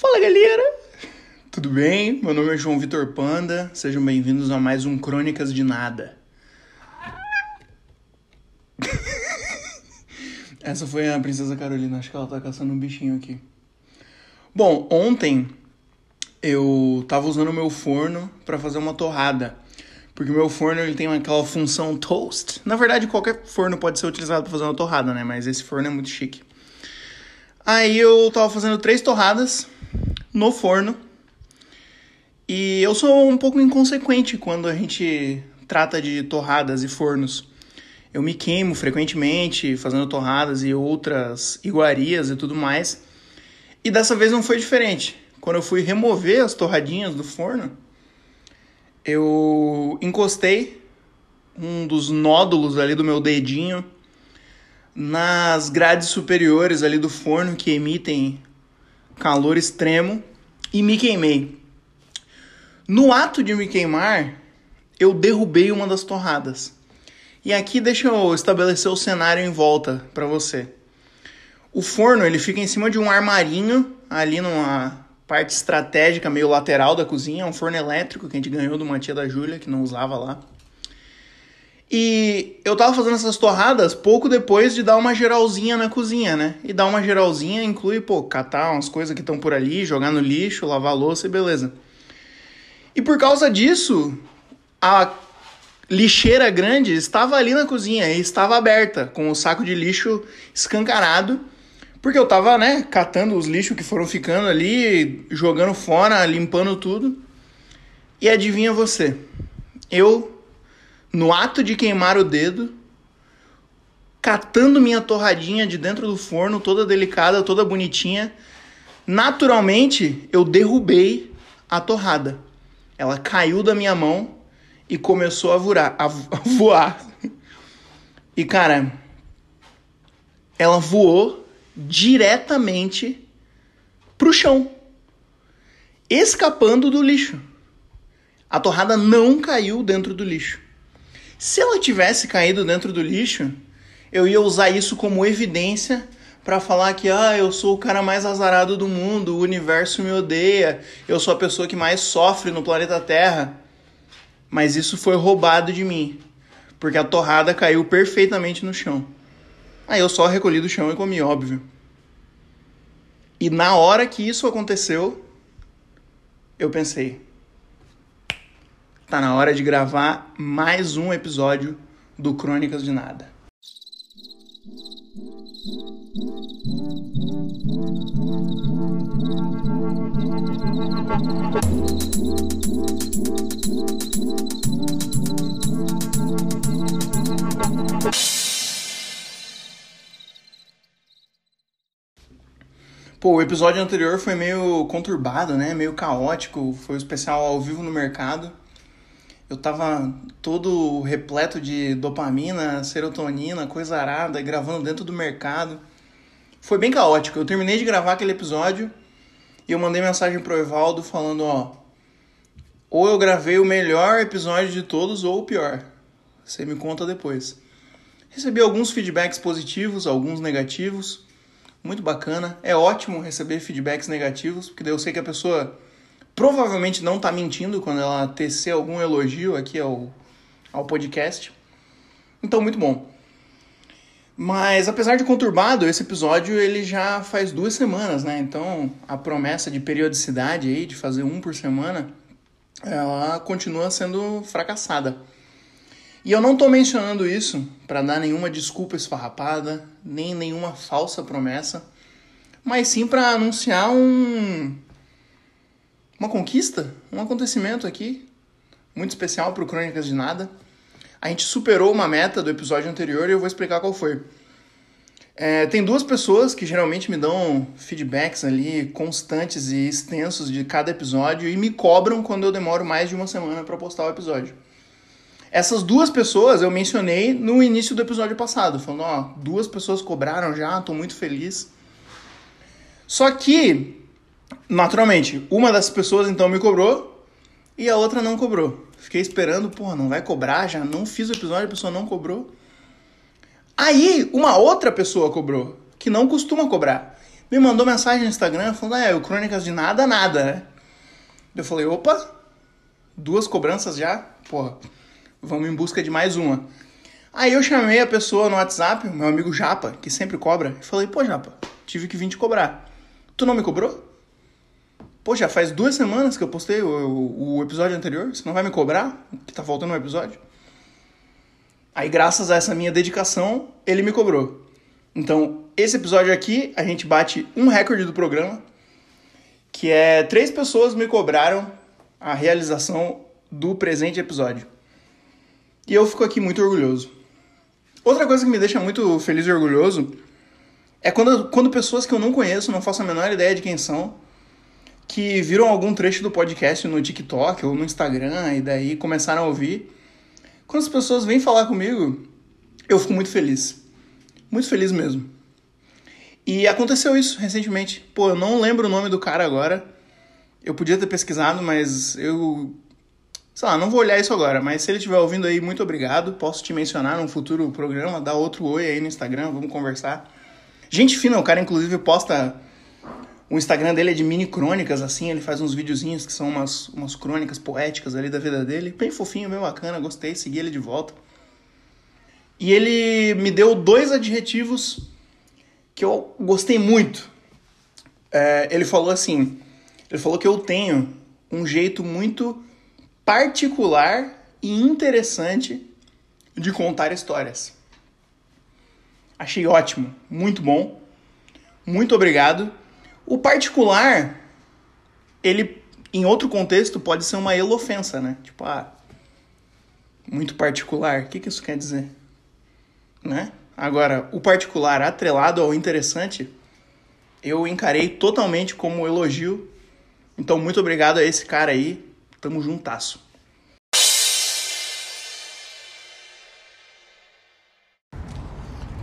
Fala galera! Tudo bem? Meu nome é João Vitor Panda, sejam bem-vindos a mais um Crônicas de Nada. Essa foi a Princesa Carolina, acho que ela tá caçando um bichinho aqui. Bom, ontem eu tava usando meu forno para fazer uma torrada. Porque meu forno ele tem aquela função toast. Na verdade, qualquer forno pode ser utilizado para fazer uma torrada, né? Mas esse forno é muito chique. Aí eu tava fazendo três torradas no forno. E eu sou um pouco inconsequente quando a gente trata de torradas e fornos. Eu me queimo frequentemente fazendo torradas e outras iguarias e tudo mais. E dessa vez não foi diferente. Quando eu fui remover as torradinhas do forno, eu encostei um dos nódulos ali do meu dedinho nas grades superiores ali do forno que emitem calor extremo e me queimei. No ato de me queimar, eu derrubei uma das torradas. E aqui deixa eu estabelecer o cenário em volta para você. O forno ele fica em cima de um armarinho ali numa parte estratégica meio lateral da cozinha, um forno elétrico que a gente ganhou de uma tia da Júlia que não usava lá. E eu tava fazendo essas torradas pouco depois de dar uma geralzinha na cozinha, né? E dar uma geralzinha inclui, pô, catar umas coisas que estão por ali, jogar no lixo, lavar louça e beleza. E por causa disso, a lixeira grande estava ali na cozinha e estava aberta, com o saco de lixo escancarado, porque eu tava, né, catando os lixos que foram ficando ali, jogando fora, limpando tudo. E adivinha você? Eu no ato de queimar o dedo, catando minha torradinha de dentro do forno, toda delicada, toda bonitinha. Naturalmente, eu derrubei a torrada. Ela caiu da minha mão e começou a voar. A voar. E cara, ela voou diretamente pro chão, escapando do lixo. A torrada não caiu dentro do lixo. Se ela tivesse caído dentro do lixo, eu ia usar isso como evidência para falar que ah, eu sou o cara mais azarado do mundo, o universo me odeia, eu sou a pessoa que mais sofre no planeta Terra. Mas isso foi roubado de mim, porque a torrada caiu perfeitamente no chão. Aí eu só recolhi do chão e comi, óbvio. E na hora que isso aconteceu, eu pensei: Tá na hora de gravar mais um episódio do Crônicas de Nada. Pô, o episódio anterior foi meio conturbado, né? Meio caótico. Foi o especial ao vivo no mercado eu tava todo repleto de dopamina, serotonina, coisa arada, gravando dentro do mercado. Foi bem caótico. Eu terminei de gravar aquele episódio e eu mandei mensagem pro Evaldo falando, ó, ou eu gravei o melhor episódio de todos ou o pior. Você me conta depois. Recebi alguns feedbacks positivos, alguns negativos. Muito bacana. É ótimo receber feedbacks negativos, porque daí eu sei que a pessoa provavelmente não está mentindo quando ela tecer algum elogio aqui ao, ao podcast. Então, muito bom. Mas apesar de conturbado, esse episódio ele já faz duas semanas, né? Então a promessa de periodicidade aí, de fazer um por semana, ela continua sendo fracassada. E eu não estou mencionando isso para dar nenhuma desculpa esfarrapada, nem nenhuma falsa promessa, mas sim para anunciar um, uma conquista, um acontecimento aqui muito especial para o Crônicas de Nada. A gente superou uma meta do episódio anterior e eu vou explicar qual foi. É, tem duas pessoas que geralmente me dão feedbacks ali constantes e extensos de cada episódio e me cobram quando eu demoro mais de uma semana para postar o episódio. Essas duas pessoas eu mencionei no início do episódio passado, falando, ó, duas pessoas cobraram já, tô muito feliz. Só que Naturalmente, uma das pessoas então me cobrou e a outra não cobrou. Fiquei esperando, porra, não vai cobrar, já não fiz o episódio, a pessoa não cobrou. Aí, uma outra pessoa cobrou, que não costuma cobrar. me mandou mensagem no Instagram falando, é, o Crônicas de nada, nada, né? Eu falei, opa, duas cobranças já? Porra, vamos em busca de mais uma. Aí eu chamei a pessoa no WhatsApp, meu amigo Japa, que sempre cobra, e falei, pô, Japa, tive que vir te cobrar. Tu não me cobrou? Já faz duas semanas que eu postei o, o, o episódio anterior, você não vai me cobrar? Que tá faltando um episódio? Aí, graças a essa minha dedicação, ele me cobrou. Então, esse episódio aqui, a gente bate um recorde do programa, que é três pessoas me cobraram a realização do presente episódio. E eu fico aqui muito orgulhoso. Outra coisa que me deixa muito feliz e orgulhoso é quando, quando pessoas que eu não conheço, não faço a menor ideia de quem são, que viram algum trecho do podcast no TikTok ou no Instagram e daí começaram a ouvir. Quando as pessoas vêm falar comigo, eu fico muito feliz. Muito feliz mesmo. E aconteceu isso recentemente. Pô, eu não lembro o nome do cara agora. Eu podia ter pesquisado, mas eu. Sei lá, não vou olhar isso agora. Mas se ele estiver ouvindo aí, muito obrigado. Posso te mencionar num futuro programa, dar outro oi aí no Instagram, vamos conversar. Gente fina, o cara inclusive posta. O Instagram dele é de mini crônicas, assim, ele faz uns videozinhos que são umas, umas crônicas poéticas ali da vida dele. Bem fofinho, bem bacana, gostei, segui ele de volta. E ele me deu dois adjetivos que eu gostei muito. É, ele falou assim: ele falou que eu tenho um jeito muito particular e interessante de contar histórias. Achei ótimo, muito bom. Muito obrigado. O particular, ele em outro contexto pode ser uma elofensa, né? Tipo, ah, muito particular. O que, que isso quer dizer? Né? Agora, o particular atrelado ao interessante, eu encarei totalmente como elogio. Então, muito obrigado a esse cara aí. Tamo juntasso.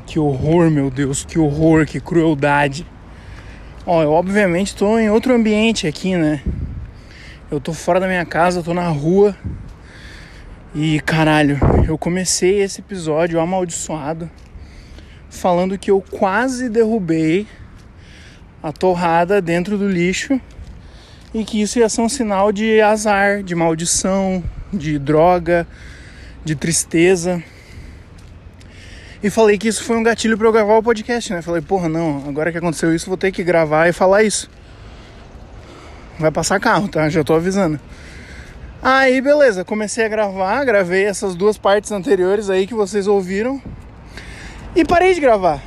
Que horror, meu Deus, que horror, que crueldade. Ó, eu obviamente tô em outro ambiente aqui, né? Eu tô fora da minha casa, tô na rua. E caralho, eu comecei esse episódio amaldiçoado falando que eu quase derrubei a torrada dentro do lixo e que isso ia ser um sinal de azar, de maldição, de droga, de tristeza. E falei que isso foi um gatilho para eu gravar o podcast, né? Falei, porra, não, agora que aconteceu isso, vou ter que gravar e falar isso. Vai passar carro, tá? Já tô avisando. Aí, beleza, comecei a gravar, gravei essas duas partes anteriores aí que vocês ouviram e parei de gravar.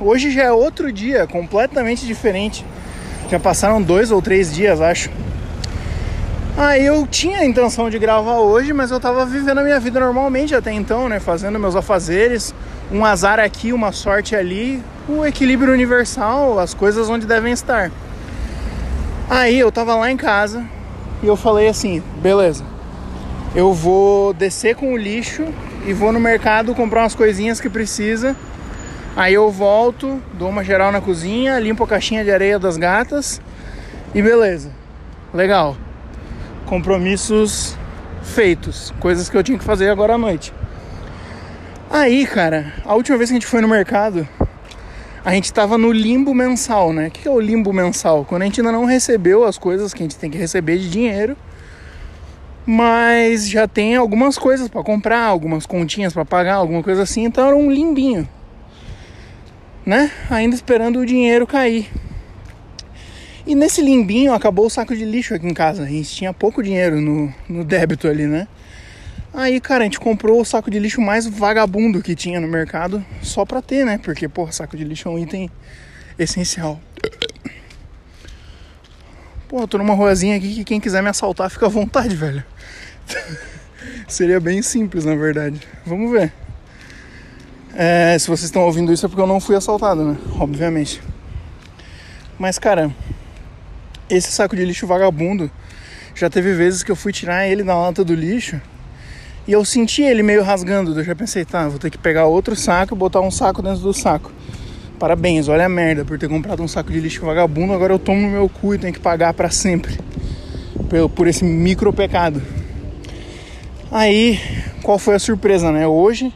Hoje já é outro dia, completamente diferente. Já passaram dois ou três dias, acho. Aí eu tinha a intenção de gravar hoje, mas eu tava vivendo a minha vida normalmente até então, né? Fazendo meus afazeres, um azar aqui, uma sorte ali, o equilíbrio universal, as coisas onde devem estar. Aí eu tava lá em casa, e eu falei assim: beleza, eu vou descer com o lixo e vou no mercado comprar umas coisinhas que precisa. Aí eu volto, dou uma geral na cozinha, limpo a caixinha de areia das gatas e beleza. Legal. Compromissos feitos, coisas que eu tinha que fazer agora à noite. Aí, cara, a última vez que a gente foi no mercado, a gente estava no limbo mensal, né? O que é o limbo mensal? Quando a gente ainda não recebeu as coisas que a gente tem que receber de dinheiro, mas já tem algumas coisas para comprar, algumas continhas para pagar, alguma coisa assim, então era um limbinho, né? Ainda esperando o dinheiro cair. E nesse limbinho acabou o saco de lixo aqui em casa. A gente tinha pouco dinheiro no, no débito ali, né? Aí, cara, a gente comprou o saco de lixo mais vagabundo que tinha no mercado só pra ter, né? Porque, pô, saco de lixo é um item essencial. Pô, tô numa ruazinha aqui que quem quiser me assaltar fica à vontade, velho. Seria bem simples, na verdade. Vamos ver. É, se vocês estão ouvindo isso é porque eu não fui assaltado, né? Obviamente. Mas, cara, esse saco de lixo vagabundo já teve vezes que eu fui tirar ele da lata do lixo e eu senti ele meio rasgando. Eu já pensei, tá, vou ter que pegar outro saco e botar um saco dentro do saco. Parabéns, olha a merda por ter comprado um saco de lixo vagabundo. Agora eu tomo no meu cu e tenho que pagar para sempre por, esse micro pecado. Aí, qual foi a surpresa, né? Hoje,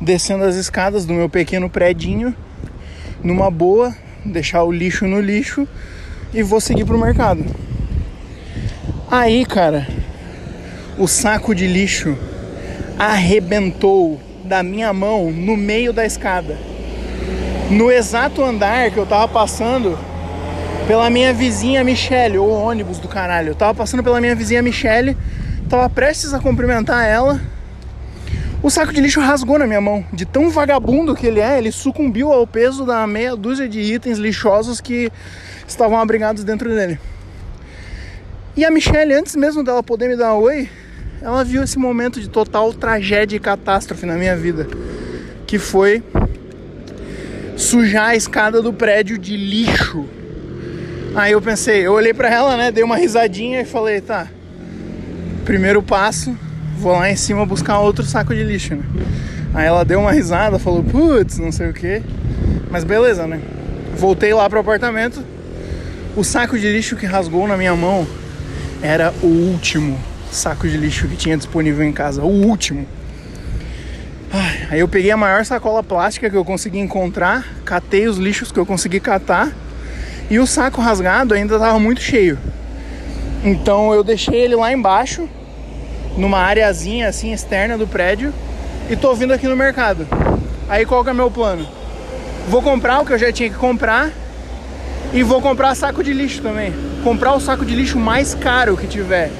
descendo as escadas do meu pequeno predinho, numa boa, deixar o lixo no lixo e vou seguir pro mercado. Aí, cara, o saco de lixo arrebentou da minha mão no meio da escada. No exato andar que eu tava passando pela minha vizinha Michelle, ou ônibus do caralho. Eu tava passando pela minha vizinha Michelle, tava prestes a cumprimentar ela. O saco de lixo rasgou na minha mão. De tão vagabundo que ele é, ele sucumbiu ao peso da meia dúzia de itens lixosos que estavam abrigados dentro dele. E a Michelle, antes mesmo dela poder me dar um oi, ela viu esse momento de total tragédia e catástrofe na minha vida, que foi sujar a escada do prédio de lixo. Aí eu pensei, eu olhei para ela, né, dei uma risadinha e falei, tá. Primeiro passo, vou lá em cima buscar outro saco de lixo, né? Aí ela deu uma risada, falou, putz, não sei o que. Mas beleza, né? Voltei lá pro apartamento. O saco de lixo que rasgou na minha mão era o último saco de lixo que tinha disponível em casa. O último. Aí eu peguei a maior sacola plástica que eu consegui encontrar, catei os lixos que eu consegui catar e o saco rasgado ainda estava muito cheio. Então eu deixei ele lá embaixo, numa areazinha assim externa do prédio, e tô vindo aqui no mercado. Aí qual que é meu plano? Vou comprar o que eu já tinha que comprar e vou comprar saco de lixo também. Comprar o saco de lixo mais caro que tiver.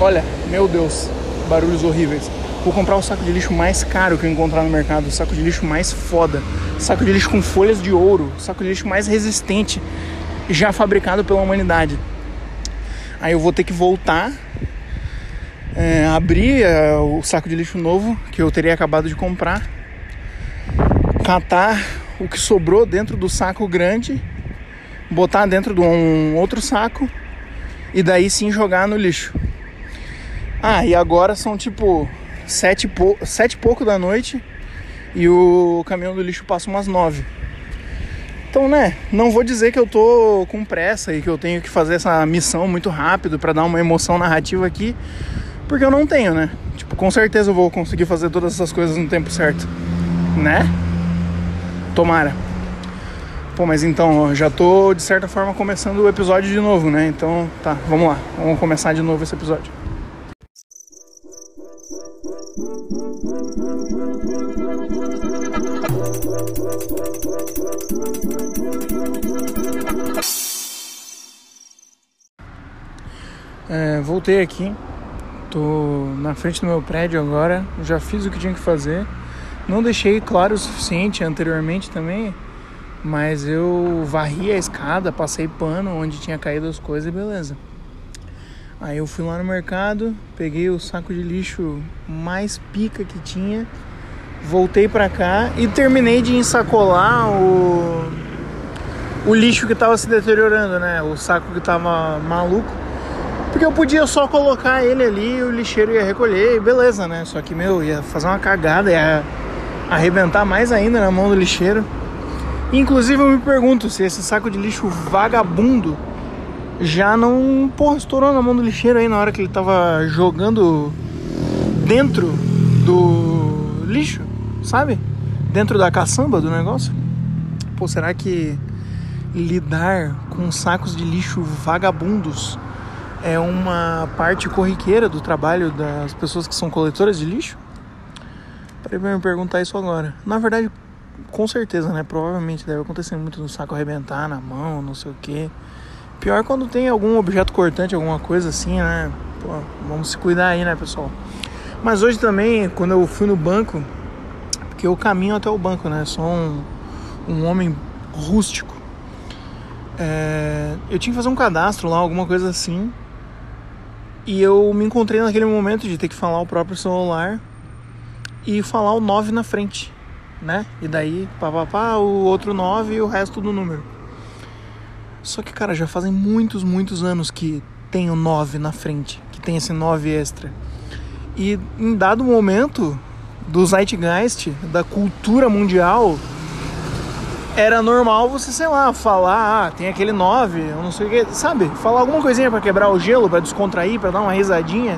Olha, meu Deus, barulhos horríveis. Vou comprar o saco de lixo mais caro que eu encontrar no mercado, o saco de lixo mais foda, saco de lixo com folhas de ouro, saco de lixo mais resistente já fabricado pela humanidade. Aí eu vou ter que voltar, é, abrir é, o saco de lixo novo que eu teria acabado de comprar, catar o que sobrou dentro do saco grande, botar dentro de um outro saco e daí sim jogar no lixo. Ah, e agora são tipo sete, sete e pouco da noite e o caminhão do lixo passa umas nove. Então, né, não vou dizer que eu tô com pressa e que eu tenho que fazer essa missão muito rápido para dar uma emoção narrativa aqui, porque eu não tenho, né? Tipo, com certeza eu vou conseguir fazer todas essas coisas no tempo certo, né? Tomara. Pô, mas então, já tô de certa forma começando o episódio de novo, né? Então, tá, vamos lá. Vamos começar de novo esse episódio. É, voltei aqui, tô na frente do meu prédio agora, já fiz o que tinha que fazer. Não deixei claro o suficiente anteriormente também, mas eu varri a escada, passei pano onde tinha caído as coisas e beleza. Aí eu fui lá no mercado, peguei o saco de lixo mais pica que tinha, voltei pra cá e terminei de ensacolar o, o lixo que tava se deteriorando, né? O saco que tava maluco. Porque eu podia só colocar ele ali, o lixeiro ia recolher e beleza, né? Só que, meu, ia fazer uma cagada, ia arrebentar mais ainda na mão do lixeiro. Inclusive eu me pergunto se esse saco de lixo vagabundo já não, porra, estourou na mão do lixeiro aí na hora que ele tava jogando dentro do lixo, sabe? Dentro da caçamba do negócio. Pô, será que lidar com sacos de lixo vagabundos é uma parte corriqueira do trabalho das pessoas que são coletoras de lixo? Parei pra me perguntar isso agora. Na verdade, com certeza, né? Provavelmente deve acontecer muito no saco arrebentar na mão, não sei o que. Pior quando tem algum objeto cortante, alguma coisa assim, né? Pô, vamos se cuidar aí, né, pessoal? Mas hoje também, quando eu fui no banco, porque eu caminho até o banco, né? Sou um, um homem rústico. É, eu tinha que fazer um cadastro lá, alguma coisa assim. E eu me encontrei naquele momento de ter que falar o próprio celular e falar o 9 na frente, né? E daí, papapá, o outro 9 e o resto do número. Só que, cara, já fazem muitos, muitos anos que tem o 9 na frente, que tem esse 9 extra. E em dado momento do zeitgeist, da cultura mundial, era normal você, sei lá, falar, ah, tem aquele 9, eu não sei o que, sabe? Falar alguma coisinha para quebrar o gelo, para descontrair, para dar uma risadinha,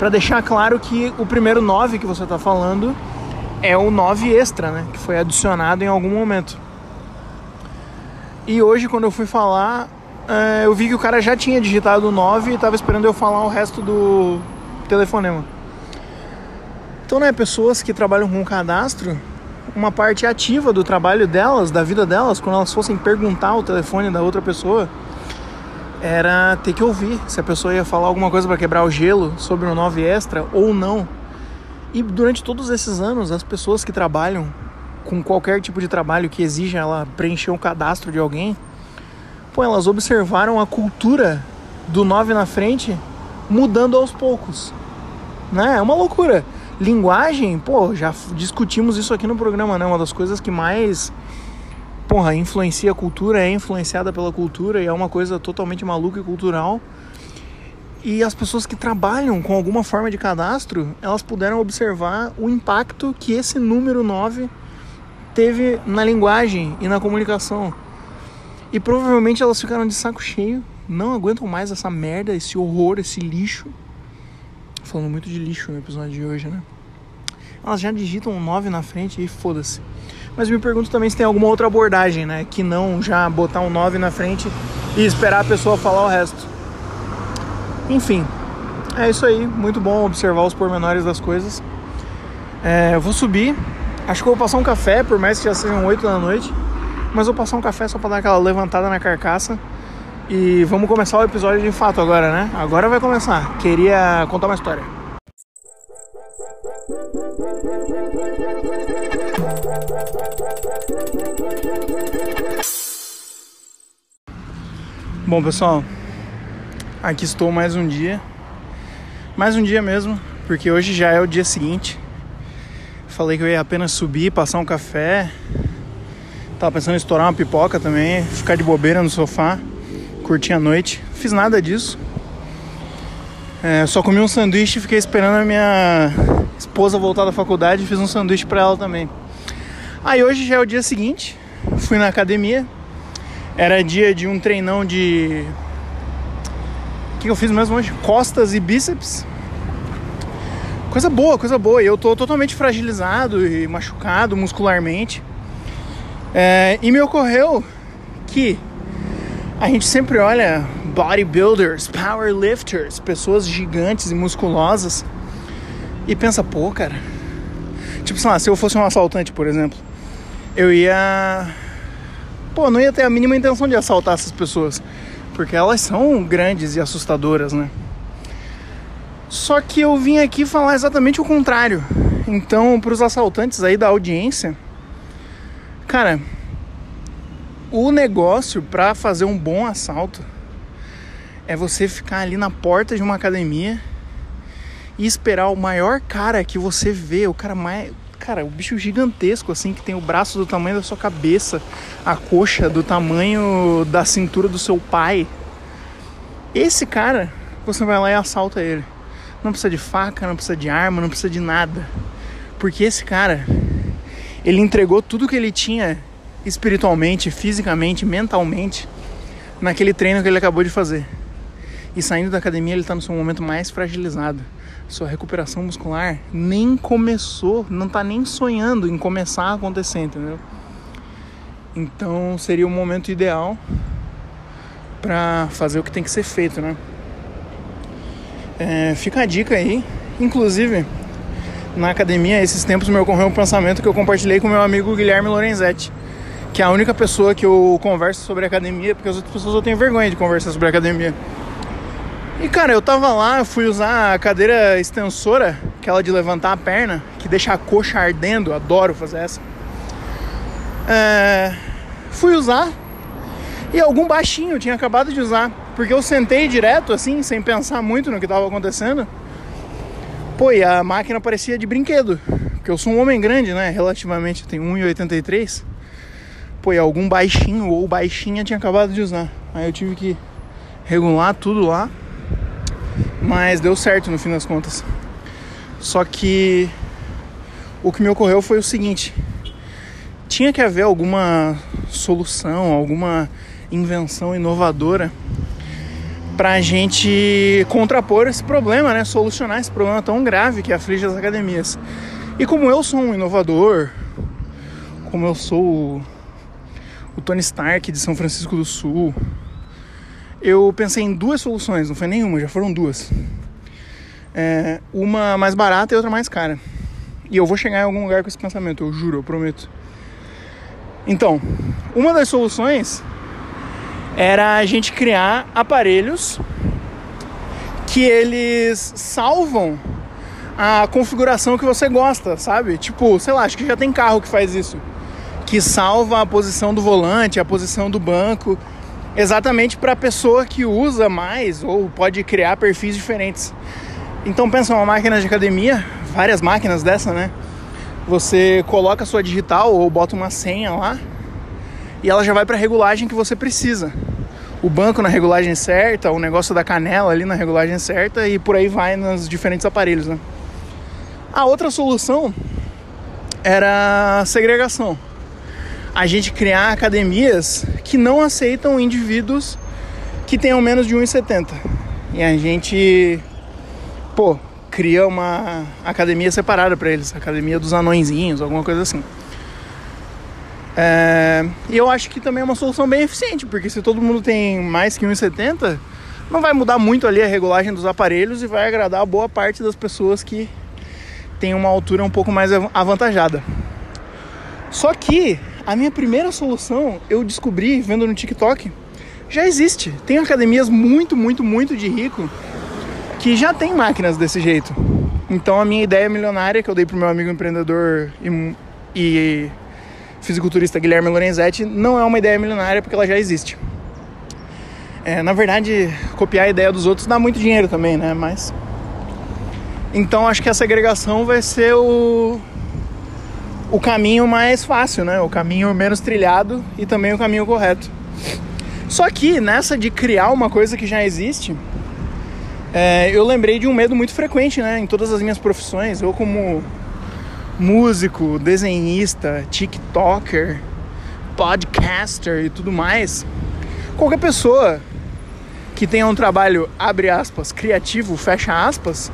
para deixar claro que o primeiro 9 que você tá falando é o 9 extra, né? Que foi adicionado em algum momento. E hoje, quando eu fui falar, é, eu vi que o cara já tinha digitado o 9 e estava esperando eu falar o resto do telefonema. Então, né, pessoas que trabalham com cadastro, uma parte ativa do trabalho delas, da vida delas, quando elas fossem perguntar o telefone da outra pessoa, era ter que ouvir se a pessoa ia falar alguma coisa para quebrar o gelo sobre o 9 extra ou não. E durante todos esses anos, as pessoas que trabalham com qualquer tipo de trabalho que exija ela preencher um cadastro de alguém, pô, elas observaram a cultura do 9 na frente mudando aos poucos. Né? É uma loucura. Linguagem, pô, já discutimos isso aqui no programa, né? Uma das coisas que mais porra, influencia a cultura, é influenciada pela cultura e é uma coisa totalmente maluca e cultural. E as pessoas que trabalham com alguma forma de cadastro, elas puderam observar o impacto que esse número 9 teve na linguagem e na comunicação. E provavelmente elas ficaram de saco cheio, não aguentam mais essa merda, esse horror, esse lixo. Falando muito de lixo no episódio de hoje, né? Elas já digitam um 9 na frente e foda-se. Mas me pergunto também se tem alguma outra abordagem, né? Que não já botar um 9 na frente e esperar a pessoa falar o resto. Enfim, é isso aí. Muito bom observar os pormenores das coisas. É, eu vou subir. Acho que vou passar um café, por mais que já sejam 8 da noite. Mas vou passar um café só pra dar aquela levantada na carcaça. E vamos começar o episódio de fato agora, né? Agora vai começar. Queria contar uma história. Bom, pessoal, aqui estou mais um dia. Mais um dia mesmo, porque hoje já é o dia seguinte. Falei que eu ia apenas subir, passar um café. Tava pensando em estourar uma pipoca também, ficar de bobeira no sofá, curtir a noite. Fiz nada disso. É, só comi um sanduíche e fiquei esperando a minha esposa voltar da faculdade e fiz um sanduíche para ela também. Aí hoje já é o dia seguinte, fui na academia, era dia de um treinão de. O que eu fiz mesmo hoje? Costas e bíceps. Coisa boa, coisa boa. E eu tô totalmente fragilizado e machucado muscularmente. É, e me ocorreu que a gente sempre olha bodybuilders, powerlifters, pessoas gigantes e musculosas e pensa, pô, cara. Tipo, sei lá, se eu fosse um assaltante, por exemplo, eu ia pô, não ia ter a mínima intenção de assaltar essas pessoas, porque elas são grandes e assustadoras, né? Só que eu vim aqui falar exatamente o contrário. Então, para os assaltantes aí da audiência, cara, o negócio para fazer um bom assalto é você ficar ali na porta de uma academia e esperar o maior cara que você vê, o cara mais, cara, o bicho gigantesco, assim, que tem o braço do tamanho da sua cabeça, a coxa do tamanho da cintura do seu pai. Esse cara, você vai lá e assalta ele. Não precisa de faca, não precisa de arma, não precisa de nada. Porque esse cara, ele entregou tudo que ele tinha espiritualmente, fisicamente, mentalmente, naquele treino que ele acabou de fazer. E saindo da academia, ele está no seu momento mais fragilizado sua recuperação muscular nem começou, não está nem sonhando em começar a acontecer, entendeu? Então seria o momento ideal para fazer o que tem que ser feito, né? É, fica a dica aí. Inclusive, na academia, esses tempos me ocorreu um pensamento que eu compartilhei com meu amigo Guilherme Lorenzetti, que é a única pessoa que eu converso sobre academia, porque as outras pessoas eu tenho vergonha de conversar sobre academia. E cara, eu tava lá, eu fui usar a cadeira extensora, aquela de levantar a perna, que deixa a coxa ardendo, adoro fazer essa. É, fui usar e algum baixinho tinha acabado de usar, porque eu sentei direto assim, sem pensar muito no que tava acontecendo. Pô, e a máquina parecia de brinquedo, porque eu sou um homem grande, né? Relativamente, eu tenho 1,83. Pô, e algum baixinho ou baixinha tinha acabado de usar. Aí eu tive que regular tudo lá. Mas deu certo no fim das contas. Só que o que me ocorreu foi o seguinte: tinha que haver alguma solução, alguma invenção inovadora para a gente contrapor esse problema, né? Solucionar esse problema tão grave que aflige as academias. E como eu sou um inovador, como eu sou o, o Tony Stark de São Francisco do Sul. Eu pensei em duas soluções, não foi nenhuma, já foram duas. É, uma mais barata e outra mais cara. E eu vou chegar em algum lugar com esse pensamento, eu juro, eu prometo. Então, uma das soluções era a gente criar aparelhos que eles salvam a configuração que você gosta, sabe? Tipo, sei lá, acho que já tem carro que faz isso. Que salva a posição do volante, a posição do banco, exatamente para a pessoa que usa mais ou pode criar perfis diferentes. Então pensa uma máquina de academia, várias máquinas dessa, né? Você coloca a sua digital ou bota uma senha lá e ela já vai para a regulagem que você precisa. O banco na regulagem certa, o negócio da canela ali na regulagem certa e por aí vai nos diferentes aparelhos, né? A outra solução era segregação. A gente criar academias que não aceitam indivíduos que tenham menos de 1,70. E a gente, pô, cria uma academia separada para eles, academia dos anõezinhos, alguma coisa assim. É, e eu acho que também é uma solução bem eficiente, porque se todo mundo tem mais que 1,70, não vai mudar muito ali a regulagem dos aparelhos e vai agradar a boa parte das pessoas que tem uma altura um pouco mais avantajada. Só que a minha primeira solução eu descobri vendo no TikTok já existe. Tem academias muito, muito, muito de rico que já tem máquinas desse jeito. Então a minha ideia milionária que eu dei pro meu amigo empreendedor e, e fisiculturista Guilherme Lorenzetti não é uma ideia milionária porque ela já existe. É, na verdade, copiar a ideia dos outros dá muito dinheiro também, né? Mas. Então acho que a segregação vai ser o, o caminho mais fácil, né? O caminho menos trilhado e também o caminho correto. Só que nessa de criar uma coisa que já existe, é, eu lembrei de um medo muito frequente, né? Em todas as minhas profissões. Eu como músico, desenhista, TikToker, podcaster e tudo mais, qualquer pessoa que tenha um trabalho, abre aspas, criativo, fecha aspas,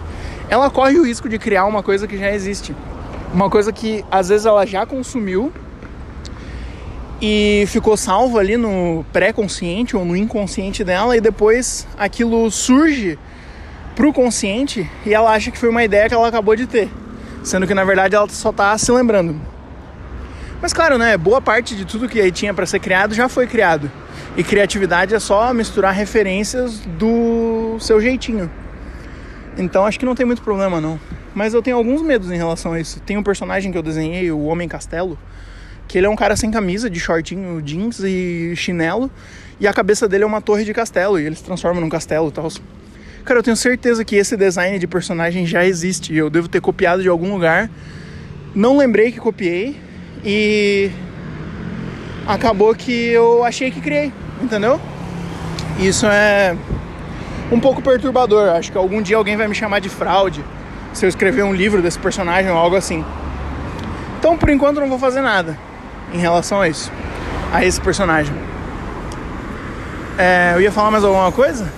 ela corre o risco de criar uma coisa que já existe. Uma coisa que às vezes ela já consumiu e ficou salvo ali no pré-consciente ou no inconsciente dela e depois aquilo surge pro consciente e ela acha que foi uma ideia que ela acabou de ter sendo que na verdade ela só tá se lembrando. Mas claro, né, boa parte de tudo que aí tinha para ser criado já foi criado. E criatividade é só misturar referências do seu jeitinho. Então acho que não tem muito problema não. Mas eu tenho alguns medos em relação a isso. Tem um personagem que eu desenhei, o Homem Castelo, que ele é um cara sem camisa, de shortinho, jeans e chinelo, e a cabeça dele é uma torre de castelo, e ele se transforma num castelo e tal. Cara, eu tenho certeza que esse design de personagem já existe. Eu devo ter copiado de algum lugar. Não lembrei que copiei. E acabou que eu achei que criei, entendeu? Isso é um pouco perturbador. Acho que algum dia alguém vai me chamar de fraude se eu escrever um livro desse personagem ou algo assim. Então, por enquanto, não vou fazer nada em relação a isso, a esse personagem. É, eu ia falar mais alguma coisa?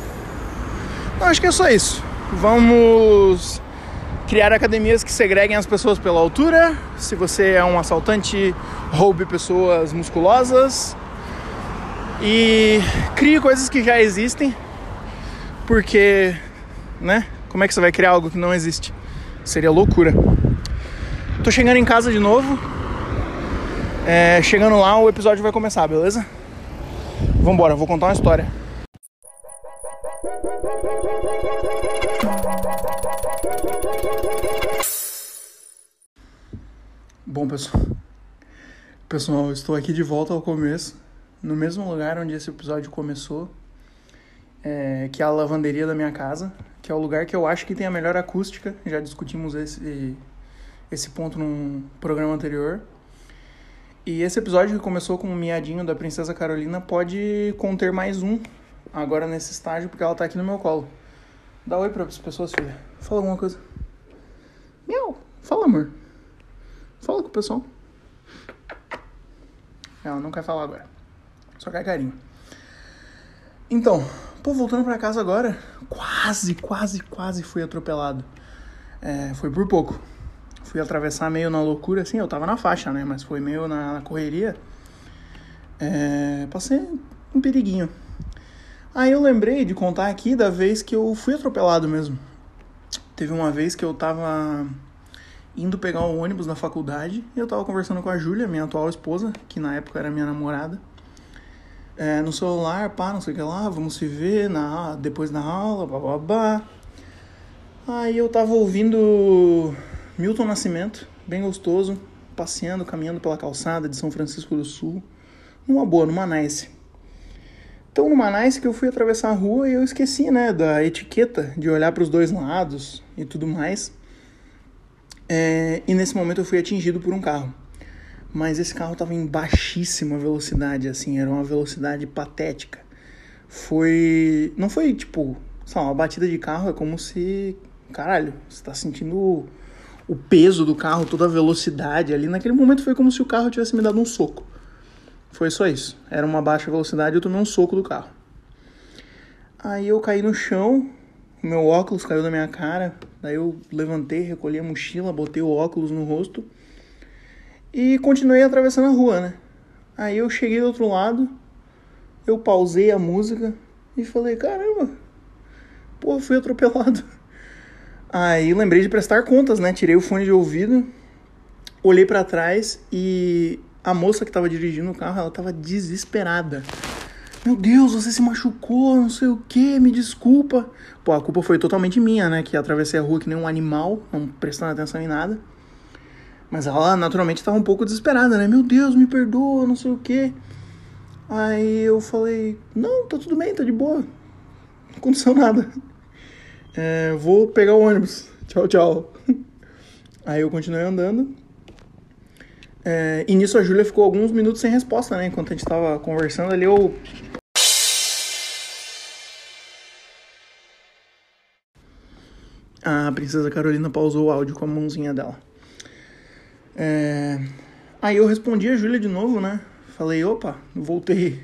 Não, acho que é só isso. Vamos criar academias que segreguem as pessoas pela altura. Se você é um assaltante, roube pessoas musculosas. E crie coisas que já existem. Porque, né? Como é que você vai criar algo que não existe? Seria loucura. Tô chegando em casa de novo. É, chegando lá, o episódio vai começar, beleza? Vambora, vou contar uma história. Bom, pessoal, pessoal, estou aqui de volta ao começo, no mesmo lugar onde esse episódio começou, é, que é a lavanderia da minha casa, que é o lugar que eu acho que tem a melhor acústica. Já discutimos esse, esse ponto num programa anterior. E esse episódio que começou com o miadinho da Princesa Carolina pode conter mais um agora nesse estágio, porque ela tá aqui no meu colo. Dá oi para as pessoas, filha. Fala alguma coisa. Miau. Fala, amor. Fala com o pessoal. Ela não quer falar agora. Só quer carinho. Então, pô, voltando para casa agora, quase, quase, quase fui atropelado. É, foi por pouco. Fui atravessar meio na loucura, assim, eu tava na faixa, né? Mas foi meio na, na correria. É, passei um periguinho. Aí eu lembrei de contar aqui da vez que eu fui atropelado mesmo. Teve uma vez que eu tava indo pegar o um ônibus na faculdade e eu tava conversando com a Júlia, minha atual esposa, que na época era minha namorada. É, no celular, pá, não sei o que lá, vamos se ver na, depois da aula, babá. Aí eu tava ouvindo Milton Nascimento, bem gostoso, passeando, caminhando pela calçada de São Francisco do Sul, numa boa, numa nice. Então, numa nice que eu fui atravessar a rua e eu esqueci, né, da etiqueta de olhar para os dois lados e tudo mais. É, e nesse momento eu fui atingido por um carro. Mas esse carro estava em baixíssima velocidade, assim, era uma velocidade patética. Foi. Não foi tipo, lá, uma batida de carro é como se. Caralho, você tá sentindo o, o peso do carro, toda a velocidade ali. Naquele momento foi como se o carro tivesse me dado um soco. Foi só isso. Era uma baixa velocidade e eu tomei um soco do carro. Aí eu caí no chão, meu óculos caiu da minha cara. Daí eu levantei, recolhi a mochila, botei o óculos no rosto e continuei atravessando a rua, né? Aí eu cheguei do outro lado, eu pausei a música e falei: caramba, pô, fui atropelado. Aí lembrei de prestar contas, né? Tirei o fone de ouvido, olhei para trás e a moça que estava dirigindo o carro, ela estava desesperada. Meu Deus, você se machucou, não sei o que, me desculpa. Pô, a culpa foi totalmente minha, né? Que atravessei a rua que nem um animal, não prestando atenção em nada. Mas ela naturalmente estava um pouco desesperada, né? Meu Deus, me perdoa, não sei o que. Aí eu falei: Não, tá tudo bem, tá de boa. Não aconteceu nada. É, vou pegar o ônibus. Tchau, tchau. Aí eu continuei andando. É, e nisso a Júlia ficou alguns minutos sem resposta, né? Enquanto a gente tava conversando ali, eu. A princesa Carolina pausou o áudio com a mãozinha dela. É... Aí eu respondi a Júlia de novo, né? Falei, opa, voltei.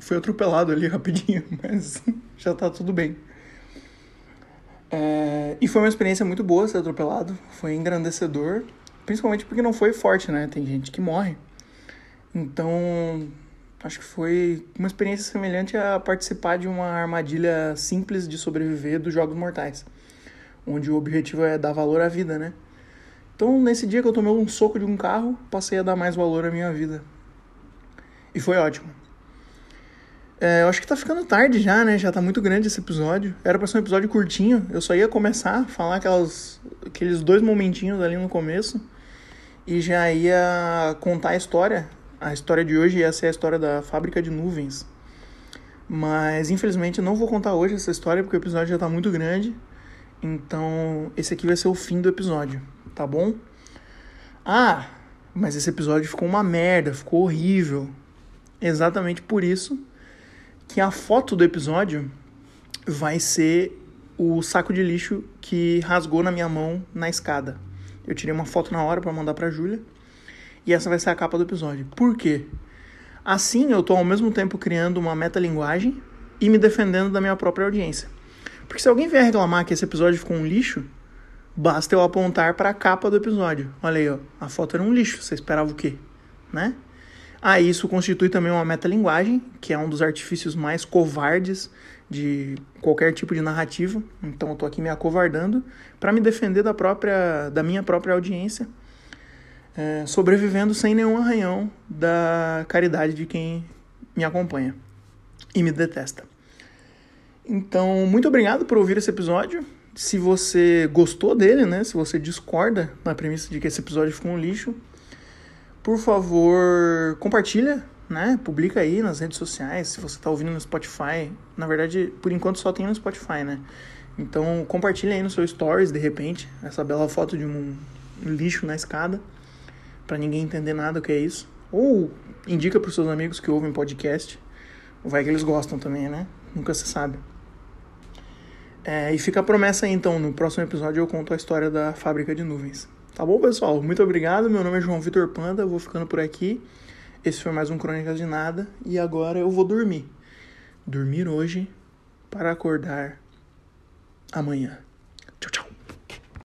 Fui atropelado ali rapidinho, mas já tá tudo bem. É... E foi uma experiência muito boa ser atropelado. Foi engrandecedor. Principalmente porque não foi forte, né? Tem gente que morre. Então, acho que foi uma experiência semelhante a participar de uma armadilha simples de sobreviver dos Jogos Mortais, onde o objetivo é dar valor à vida, né? Então, nesse dia que eu tomei um soco de um carro, passei a dar mais valor à minha vida. E foi ótimo. É, eu acho que tá ficando tarde já, né? Já tá muito grande esse episódio. Era pra ser um episódio curtinho. Eu só ia começar a falar aquelas, aqueles dois momentinhos ali no começo e já ia contar a história. A história de hoje ia ser a história da fábrica de nuvens. Mas infelizmente não vou contar hoje essa história porque o episódio já está muito grande. Então esse aqui vai ser o fim do episódio, tá bom? Ah, mas esse episódio ficou uma merda, ficou horrível. Exatamente por isso que a foto do episódio vai ser o saco de lixo que rasgou na minha mão na escada. Eu tirei uma foto na hora para mandar para Júlia. E essa vai ser a capa do episódio. Por quê? Assim eu tô ao mesmo tempo criando uma metalinguagem e me defendendo da minha própria audiência. Porque se alguém vier reclamar que esse episódio ficou um lixo, basta eu apontar para a capa do episódio. Olha aí, ó, a foto era um lixo, você esperava o quê? Né? Ah, isso constitui também uma metalinguagem, que é um dos artifícios mais covardes de qualquer tipo de narrativa. Então eu tô aqui me acovardando para me defender da própria da minha própria audiência, é, sobrevivendo sem nenhum arranhão da caridade de quem me acompanha e me detesta. Então, muito obrigado por ouvir esse episódio. Se você gostou dele, né? Se você discorda na premissa de que esse episódio ficou um lixo, por favor, compartilha né? Publica aí nas redes sociais, se você está ouvindo no Spotify. Na verdade, por enquanto só tem no Spotify, né? Então compartilha aí no seu stories, de repente, essa bela foto de um lixo na escada, para ninguém entender nada o que é isso. Ou indica para os seus amigos que ouvem podcast. Vai que eles gostam também, né? Nunca se sabe. É, e fica a promessa aí, então, no próximo episódio eu conto a história da fábrica de nuvens. Tá bom, pessoal? Muito obrigado. Meu nome é João Vitor Panda, vou ficando por aqui. Esse foi mais um Crônicas de Nada e agora eu vou dormir. Dormir hoje para acordar amanhã.